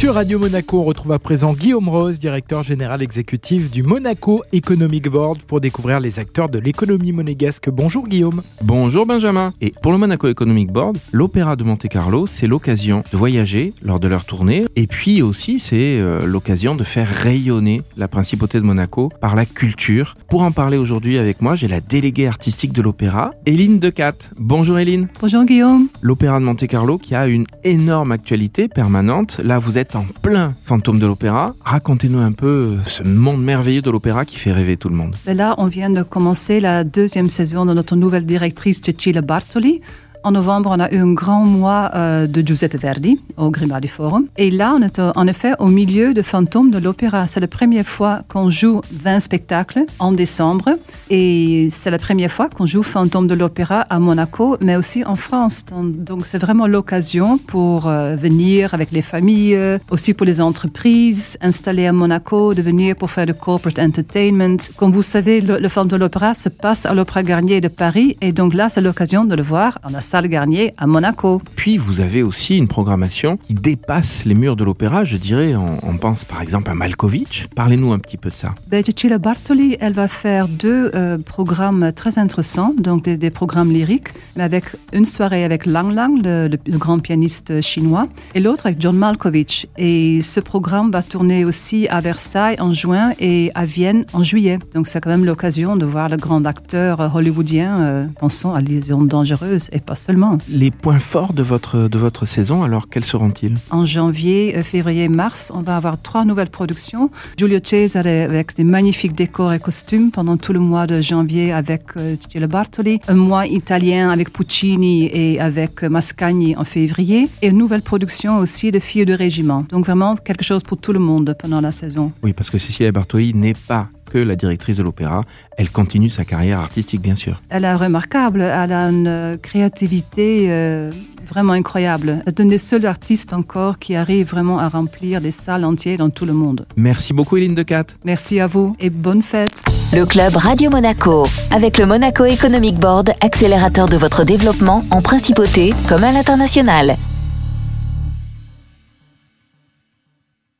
Sur Radio Monaco, on retrouve à présent Guillaume Rose, directeur général exécutif du Monaco Economic Board, pour découvrir les acteurs de l'économie monégasque. Bonjour Guillaume. Bonjour Benjamin. Et pour le Monaco Economic Board, l'Opéra de Monte-Carlo, c'est l'occasion de voyager lors de leur tournée. Et puis aussi, c'est euh, l'occasion de faire rayonner la principauté de Monaco par la culture. Pour en parler aujourd'hui avec moi, j'ai la déléguée artistique de l'Opéra, Eline Decat. Bonjour Eline. Bonjour Guillaume. L'Opéra de Monte-Carlo qui a une énorme actualité permanente. Là, vous êtes en plein fantôme de l'opéra. Racontez-nous un peu ce monde merveilleux de l'opéra qui fait rêver tout le monde. Là, on vient de commencer la deuxième saison de notre nouvelle directrice, Cecilia Bartoli. En novembre, on a eu un grand mois euh, de Giuseppe Verdi au Grimaldi Forum. Et là, on est euh, en effet au milieu de Fantômes de l'Opéra. C'est la première fois qu'on joue 20 spectacles en décembre. Et c'est la première fois qu'on joue Fantômes de l'Opéra à Monaco, mais aussi en France. Donc, c'est vraiment l'occasion pour euh, venir avec les familles, aussi pour les entreprises installées à Monaco, de venir pour faire du corporate entertainment. Comme vous savez, le, le Fantôme de l'Opéra se passe à l'Opéra Garnier de Paris. Et donc là, c'est l'occasion de le voir en salle Garnier à Monaco. Puis vous avez aussi une programmation qui dépasse les murs de l'opéra, je dirais. On, pense par exemple à Malkovich. Parlez-nous un petit peu de ça. Ben, Cecilia Bartoli, elle va faire deux euh, programmes très intéressants, donc des, programmes lyriques, mais avec une soirée avec Lang Lang, le, le grand pianiste chinois, et l'autre avec John Malkovich. Et ce programme va tourner aussi à Versailles en juin et à Vienne en juillet. Donc c'est quand même l'occasion de voir le grand acteur hollywoodien, euh, pensons à Liaison dangereuse et pas seulement. Les points forts de votre, de votre saison, alors quels seront-ils? En janvier, euh, février, mars, on va avoir trois nouvelles productions. Giulio Cesare avec des magnifiques décors et costumes pendant tout le mois de janvier avec euh, Bartoli. Un mois italien avec Puccini et avec Mascagni en février. Et une nouvelle production aussi de Filles de Régiment. Donc vraiment quelque chose pour tout le monde pendant la saison. Oui, parce que Cecilia Bartoli n'est pas que la directrice de l'opéra. Elle continue sa carrière artistique, bien sûr. Elle est remarquable. Elle a une créativité euh, vraiment incroyable. C'est une des seules artistes encore qui arrive vraiment à remplir des salles entières dans tout le monde. Merci beaucoup, Eline Decat. Merci à vous et bonne fête. Le club Radio Monaco, avec le Monaco Economic Board, accélérateur de votre développement en principauté comme à l'international.